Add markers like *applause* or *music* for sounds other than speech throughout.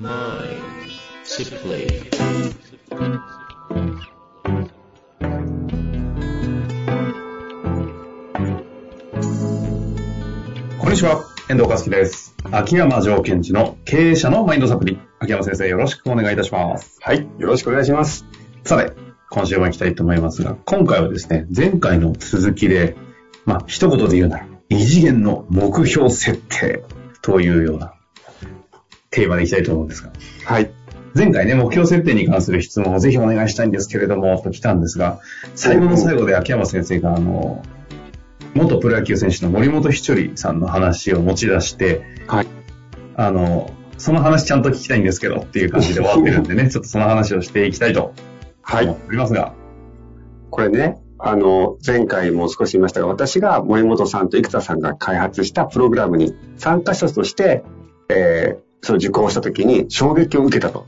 こんにちは、遠藤和樹です。秋山条件時の経営者のマインドサプリ。秋山先生、よろしくお願いいたします。はい。よろしくお願いします。さて、今週も行きたいと思いますが、今回はですね、前回の続きで、まあ、一言で言うなら、異次元の目標設定というようなテーマでいきたいと思うんですが、はい。前回ね、目標設定に関する質問をぜひお願いしたいんですけれども、と来たんですが、最後の最後で秋山先生が、あの、元プロ野球選手の森本ひちょりさんの話を持ち出して、はい。あの、その話ちゃんと聞きたいんですけどっていう感じで終わってるんでね、ちょっとその話をしていきたいとはい。思っておりますが、これね、あの、前回も少し言いましたが、私が森本さんと生田さんが開発したプログラムに参加者として、えー、それを受講した時に衝撃を受けたと。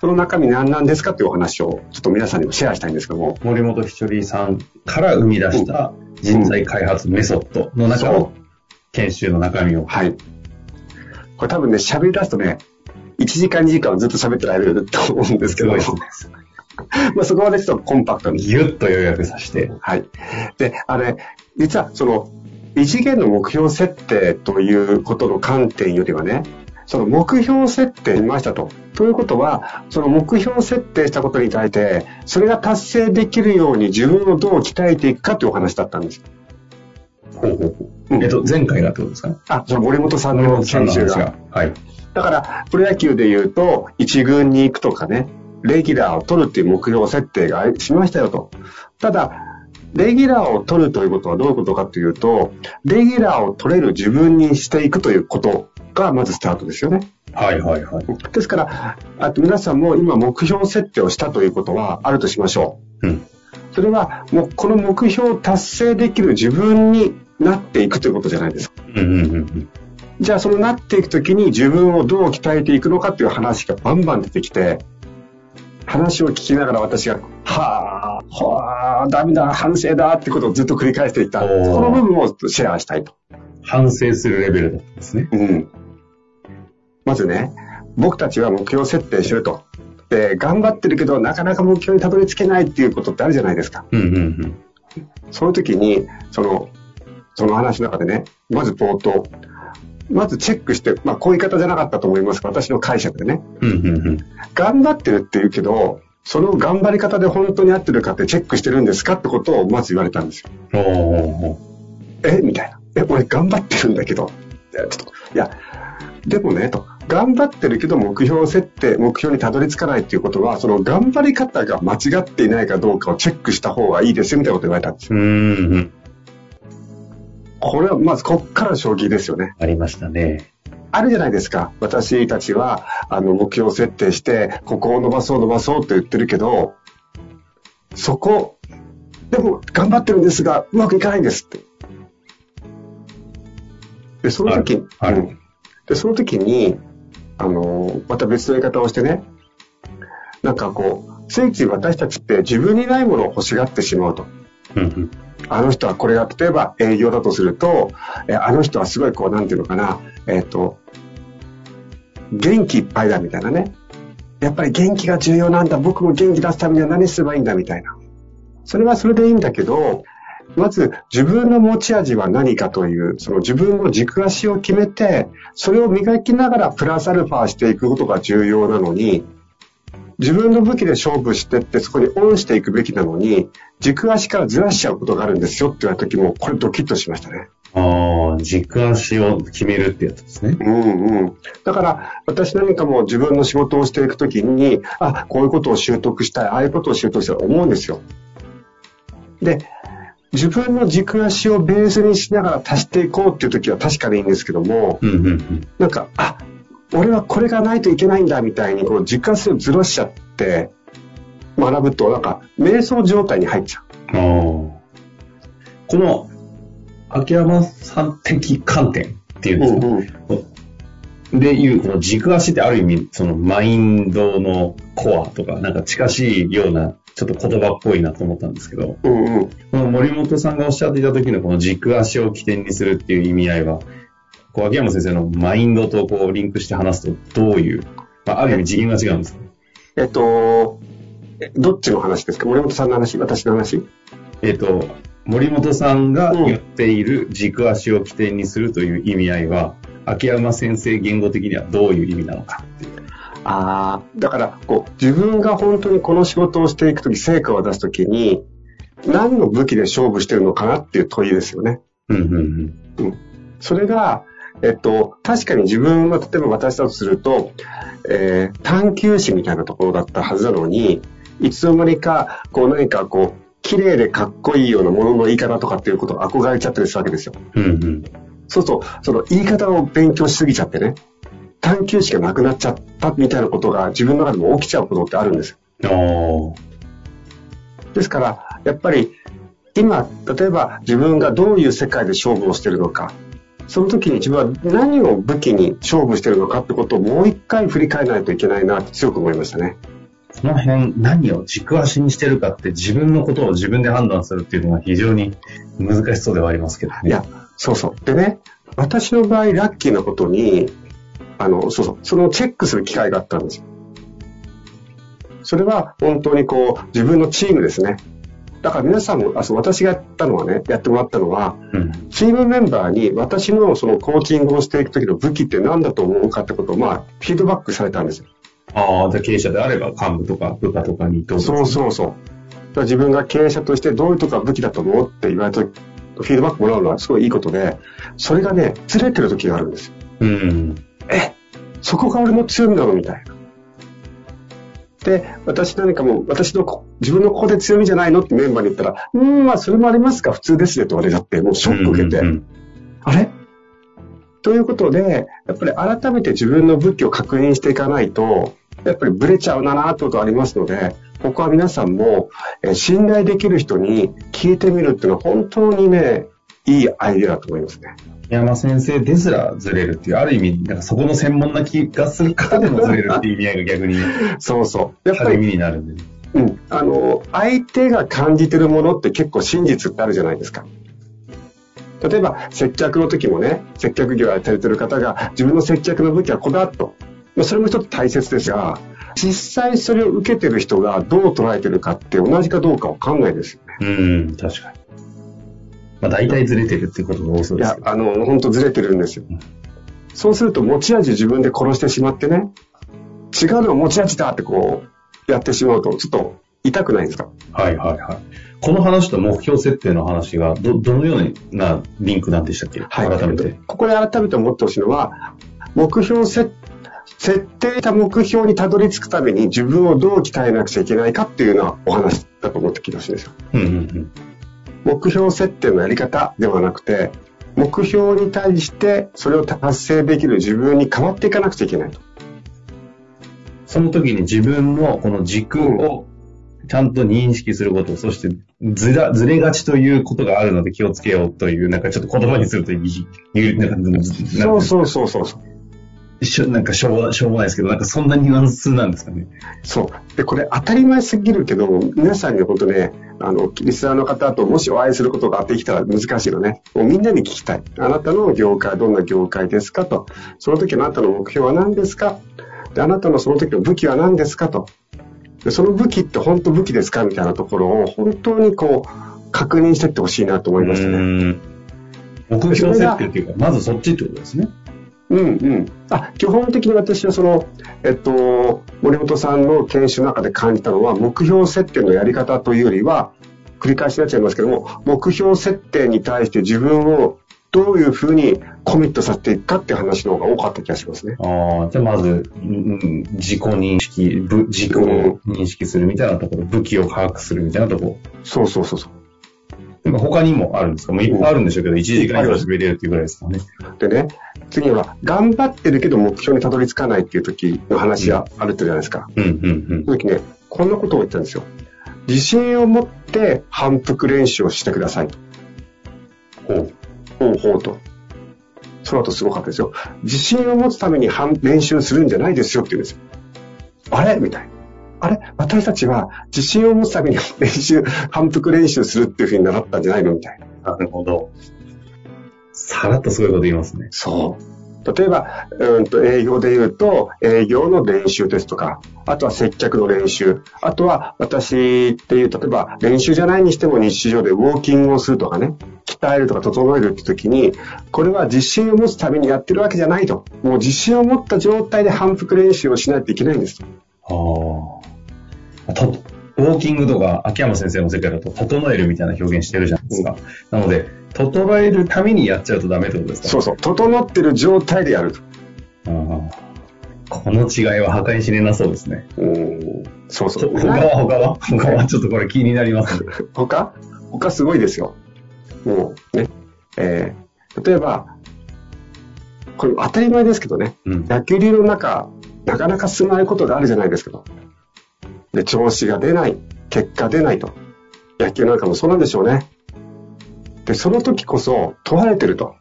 その中身何なんですかというお話をちょっと皆さんにもシェアしたいんですけども、森本ひちょりさんから生み出した人材開発メソッドの中その研修の中身を。はい。これ多分ね、喋り出すとね、1時間2時間はずっと喋ってられると思うんですけど、*laughs* まあそこまでちょっとコンパクトにギュッと要約させて、はい。で、あれ、実はその、異次元の目標設定ということの観点よりはね、その目標設定しましたと。ということは、その目標設定したことに対して、それが達成できるように自分をどう鍛えていくかというお話だったんです。ほうほうほう。うんえっと、前回がってことですか？ね。あ、その森本さんの研修が。はい。だから、プロ野球で言うと、一軍に行くとかね、レギュラーを取るっていう目標設定がしましたよと。ただ、レギュラーを取るということはどういうことかというと、レギュラーを取れる自分にしていくということがまずスタートですよね。はいはいはい。ですから、あと皆さんも今目標設定をしたということはあるとしましょう。うん。それはもうこの目標を達成できる自分になっていくということじゃないですか。うんうんうんうん。じゃあそのなっていくときに自分をどう鍛えていくのかっていう話がバンバン出てきて、話を聞きながら私が、はあ、はあ、ダメだ、反省だってことをずっと繰り返していった。おーその部分をシェアしたいと。反省するレベルだったんですね。うん。まずね、僕たちは目標設定してると。で、頑張ってるけど、なかなか目標にたどり着けないっていうことってあるじゃないですか。うんうんうん。そういう時に、その、その話の中でね、まず冒頭、まずチェックして、まあこういう言い方じゃなかったと思いますが、私の解釈でね、うんうんうん。頑張ってるって言うけど、その頑張り方で本当に合ってるかってチェックしてるんですかってことをまず言われたんですよ。おえ？みたいな。え、俺頑張ってるんだけど。いや、ちょっと、いや、でもね、と。頑張ってるけど目標設定、目標にたどり着かないっていうことは、その頑張り方が間違っていないかどうかをチェックした方がいいですよみたいなこと言われたんですよ。う。これはまずこっから将棋ですよね。ありましたね。あるじゃないですか。私たちは、あの、目標設定して、ここを伸ばそう伸ばそうって言ってるけど、そこ、でも頑張ってるんですが、うまくいかないんですって。で、その時に、あるあるうんで、その時に、あの、また別の言い方をしてね、なんかこう、ついつい私たちって自分にないものを欲しがってしまうと。あの人はこれが、例えば営業だとすると、えあの人はすごいこう、なんていうのかな、えっ、と、元気いっぱいだみたいなね。やっぱり元気が重要なんだ。僕も元気出すためには何すればいいんだみたいな。それはそれでいいんだけど、まず自分の持ち味は何かという、その自分の軸足を決めて、それを磨きながらプラスアルファしていくことが重要なのに、自分の武器で勝負してってそこにオンしていくべきなのに、軸足からずらしちゃうことがあるんですよって言われた時も、これドキッとしましたね。ああ、軸足を決めるってやつですね。うんうん。だから、私何かも自分の仕事をしていくときに、あ、こういうことを習得したい、ああいうことを習得したいと思うんですよ。で、自分の軸足をベースにしながら足していこうっていうときは確かにいいんですけども、うんうんうん。なんか、あ、俺はこれがないといけないんだみたいに、こう軸足をずらしちゃって、学ぶと、なんか、瞑想状態に入っちゃう。この、秋山さん的観点っていうんですか、うん。でいう、この軸足ってある意味、そのマインドのコアとか、なんか近しいような、ちょっと言葉っぽいなと思ったんですけど、うんうん。この森本さんがおっしゃっていた時のこの軸足を起点にするっていう意味合いは、こう秋山先生のマインドとこうリンクして話すとどういうまあ、ある意味次元が違うんです。えっと、えどっちの話ですか？森本さんの話？私の話？えっ、と、森本さんが言っている軸足を起点にするという意味合いは、秋山先生言語的にはどういう意味なのかっていう。ああ、だから、こう、自分が本当にこの仕事をしていくとき、成果を出すときに、何の武器で勝負してるのかなっていう問いですよね。うんうんうん。それが、えっと、確かに自分は、例えば私だとすると、えー探求心みたいなところだったはずなのに、いつの間にか、こう何かこう、綺麗でかっこいいようなものの言い方とかっていうことを憧れちゃったりするわけですよ。うんうん。そうすると、その言い方を勉強しすぎちゃってね、探求心がなくなっちゃったみたいなことが自分の中でも起きちゃうことってあるんですよ。ですから、やっぱり今、例えば自分がどういう世界で勝負をしているのか、その時に自分は何を武器に勝負しているのかってことをもう一回振り返らないといけないなって強く思いましたね。この辺、何を軸足にしてるかって自分のことを自分で判断するっていうのが非常に難しそうではありますけどね。いや、そうそう。でね、私の場合ラッキーなことに、あの、そうそう、そのチェックする機会があったんですよ。それは本当にこう、自分のチームですね。だから皆さんも、あそう私がやったのはね、やってもらったのは、うん。チームメンバーに私のそのコーチングをしていく時の武器って何だと思うかってことを、まあ、フィードバックされたんですよ。ああ、じゃあ経営者であれば幹部とか部下とかにどうぞそうそうそう。だから自分が経営者としてどういうとこが武器だと思うって言われた時フィードバックもらうのはすごいいいことで、それがね、ずれてる時があるんですよ。うん。え、そこが俺の強みなのみたいな。で、私何かもう、私のこ、自分のここで強みじゃないのってメンバーに言ったら、うーん、まあそれもありますか、普通ですよって言われちゃって、もうショック受けて、うんうんあれ？ということで、やっぱり改めて自分の武器を確認していかないと、やっぱりブレちゃうなってことがありますので、ここは皆さんも、えー信頼できる人に聞いてみるっていうのは本当にね、いいアイデアだと思いますね。山先生ですらずれるっていう、ある意味、なんかそこの専門な気がする方でもずれるっていう意味合いが逆に *laughs* そうそう。やっぱり、になるんでね。うん。あの、相手が感じてるものって結構真実ってあるじゃないですか。例えば、接客の時もね、接客業をやってる方が、自分の接客の武器はこだわっと。まあそれも一つ大切ですが、実際それを受けてる人がどう捉えてるかって同じかどうかわかんないですよね。うん、確かに。まあ大体ずれてるってことが多そういですけ、ど。やあの、本当ずれてるんですよ。そうすると持ち味自分で殺してしまってね、違うのが持ち味だってこう、やってしまうと、ちょっと痛くないですか？はいはいはい。この話と目標設定の話が、ど、どのようなリンクなんでしたっけ？はい。改めて。ここで改めて思ってほしいのは、目標設設定した目標にたどり着くために自分をどう鍛えなくちゃいけないかっていうようなお話だと思って聞いてほしいんですよ。うんうんうん。目標設定のやり方ではなくて、目標に対してそれを達成できる自分に変わっていかなくちゃいけないと。その時に自分のこの軸をちゃんと認識すること、そしてずら、ずれがちということがあるので気をつけようという、なんかちょっと言葉にするといい、なんか、そうそうそうそう。しょなんかしょうがしょうもないですけど、なんかそんなニュアンスなんですかね。そう。で、これ当たり前すぎるけど、皆さんに本当ね、あの、リスナーの方ともしお会いすることができたら難しいのね。もうみんなに聞きたい。あなたの業界、どんな業界ですかと。その時のあなたの目標は何ですか？で、あなたのその時の武器は何ですかと。で、その武器って本当武器ですか？みたいなところを本当にこう、確認していってほしいなと思いましたね。うん目標設定っていうか、まずそっちってことですね。うんうん。あ、基本的に私はその、えっと、森本さんの研修の中で感じたのは、目標設定のやり方というよりは、繰り返しになっちゃいますけども、目標設定に対して自分をどういうふうにコミットさせていくかっていう話の方が多かった気がしますね。ああ、じゃあまず、うんうん自己認識、ぶ軸を認識するみたいなところ、武器を把握するみたいなところ。そうそうそうそう。でも他にもあるんですか？もういっぱいあるんでしょうけど、1時間以上喋れるっていうぐらいですかね。でね、次は、頑張ってるけど目標にたどり着かないっていう時の話があるってじゃないですか。うん、うん、うんそ。の時ね、こんなことを言ったんですよ。自信を持って反復練習をしてくださいと。ほう。ほうほうと。その後すごかったですよ。自信を持つために反練習するんじゃないですよって言うんですよ。あれ？みたいな。あれ？私たちは自信を持つために練習、反復練習するっていうふうに習ったんじゃないのみたいな。なるほど。さらっとすごいこと言いますね。そう。例えば、うんと営業で言うと、営業の練習ですとか、あとは接客の練習、あとは私っていう、例えば練習じゃないにしても日常でウォーキングをするとかね、鍛えるとか整えるって時に、これは自信を持つためにやってるわけじゃないと。もう自信を持った状態で反復練習をしないといけないんですと。ああ。と、ウォーキングとか、秋山先生の世界だと、整えるみたいな表現してるじゃないですか。なので、整えるためにやっちゃうとダメってことですか？そうそう。整ってる状態でやると。この違いは計り知れなそうですね。うん。そうそう。他は他は？他はちょっとこれ気になりますね。*laughs* 他？他すごいですよ。もうね。えー、例えば、これ当たり前ですけどね。うん。野球流の中、なかなか進まないことがあるじゃないですかと。で、調子が出ない、結果出ないと。野球なんかもそうなんでしょうね。で、その時こそ問われてると。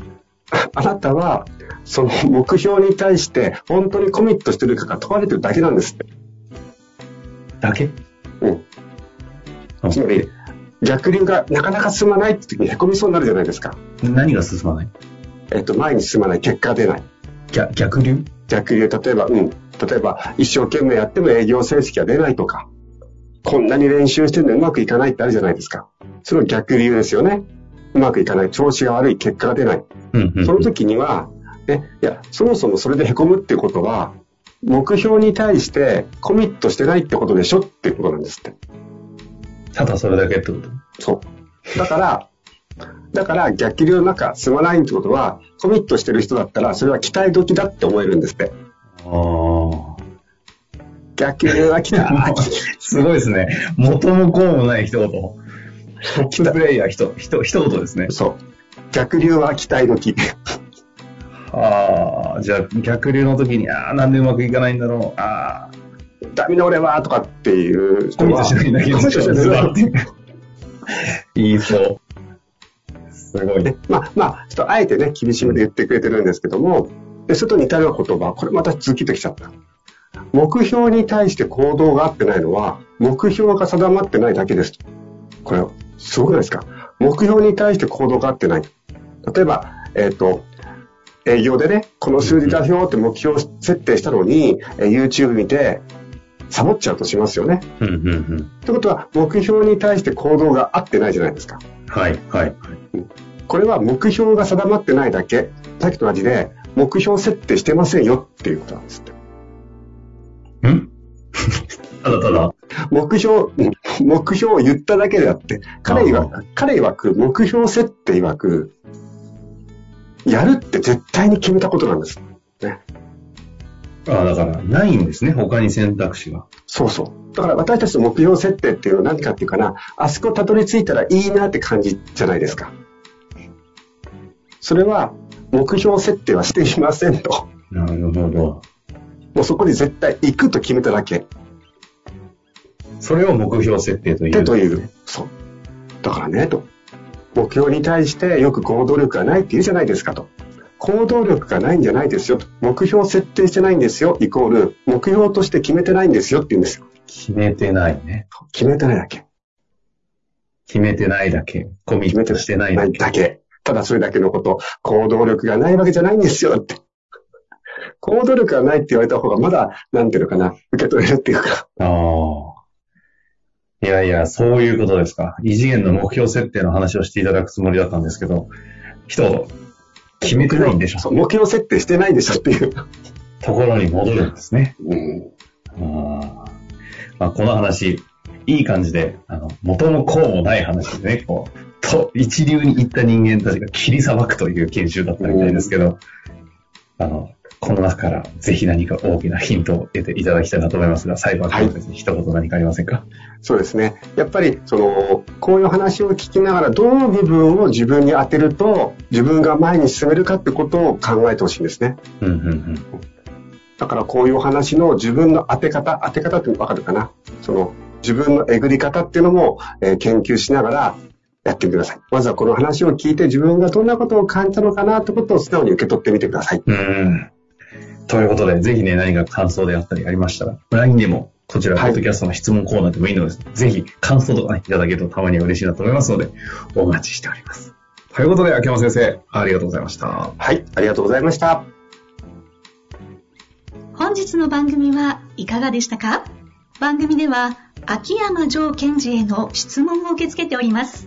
*laughs* あなたは、その目標に対して本当にコミットしてるかが問われてるだけなんですって。だけ？うん。うんつまり、逆流がなかなか進まないって時に凹みそうになるじゃないですか。何が進まない？えっと、前に進まない、結果が出ない。逆逆流？逆流、例えば、うん。例えば、一生懸命やっても営業成績が出ないとか、こんなに練習してるのにうまくいかないってあるじゃないですか。その逆流ですよね。うまくいかない、調子が悪い、結果が出ない。うんうん。その時には、ね、いや、そもそもそれで凹むっていうことは、目標に対してコミットしてないってことでしょっていうことなんですって。ただそれだけってこと？そう。だから、だから逆流の中進まないってことは、コミットしてる人だったら、それは期待時だって思えるんですって。ああ。逆流は来た。すごいですね。元も子もない一言。トッププレイヤー一、一、一言ですね。そう。逆流は期待時。ああ、じゃあ逆流の時に、ああ、なんでうまくいかないんだろう。ああ、ダメな俺はとかっていうコミットしないだけコミットしないずだけっと言いそう。すごい。でまあまあ、ちょっとあえてね、厳しめで言ってくれてるんですけども、で、それと似たような言葉、これまた続きてきちゃった。目標に対して行動が合ってないのは、目標が定まってないだけですと。これ、すごくないですか？目標に対して行動が合ってない。例えば、えっ、と、営業でね、この数字出ようって目標設定したのに、えー YouTube 見て、サボっちゃうとしますよね。うんうんうん。ってことは、目標に対して行動が合ってないじゃないですか。はい、はい。これは目標が定まってないだけ。さっきと同じで、目標設定してませんよっていうことなんですって。ん？*laughs* ただただ。目標、うん目標を言っただけであって、彼曰く、彼曰く、目標設定曰く、やるって絶対に決めたことなんです。ね。ああ、だから、ないんですね。他に選択肢が。そうそう。だから私たちの目標設定っていうのは何かっていうかな、あそこたどり着いたらいいなって感じじゃないですか。それは、目標設定はしていませんと。なるほど。もうそこに絶対行くと決めただけ。それを目標設定という。でという。そう。だからね、と。目標に対してよく行動力がないって言うじゃないですかと。行動力がないんじゃないですよと。目標設定してないんですよ。イコール、目標として決めてないんですよって言うんですよ。決めてないね。決めてないだけ。決めてないだけ。コミットしてないだけ。だけ。ただそれだけのこと。行動力がないわけじゃないんですよって。行動力がないって言われた方がまだ、なんていうのかな、受け取れるっていうか。ああ。いやいや、そういうことですか。異次元の目標設定の話をしていただくつもりだったんですけど、一言、決めてないんでしょ目標設定してないでしょっていう。ところに戻るんですね。うん。あーまあ、この話、いい感じで、あの、元もこうもない話でね、こう、と、一流に行った人間たちが切り裁くという研修だったみたいですけど、あの、この中からぜひ何か大きなヒントを得ていただきたいなと思いますが、最後は一言何かありませんか？そうですね。やっぱり、その、こういう話を聞きながら、どの部分を自分に当てると、自分が前に進めるかってことを考えてほしいんですね。うんうんうん。だからこういうお話の自分の当て方、当て方ってわかるかな？その、自分のえぐり方っていうのも、えー研究しながらやってみてください。まずはこの話を聞いて自分がどんなことを感じたのかなってことを素直に受け取ってみてください。うん。ということで、ぜひね、何か感想であったりありましたら、LINE でも、こちら、ポはいッドキャストの質問コーナーでもいいのです。ぜひ、感想とかね、いただけるとたまには嬉しいなと思いますので、お待ちしております。ということで、秋山先生、ありがとうございました。はい、ありがとうございました。本日の番組はいかがでしたか？番組では秋山城賢治への質問を受け付けております。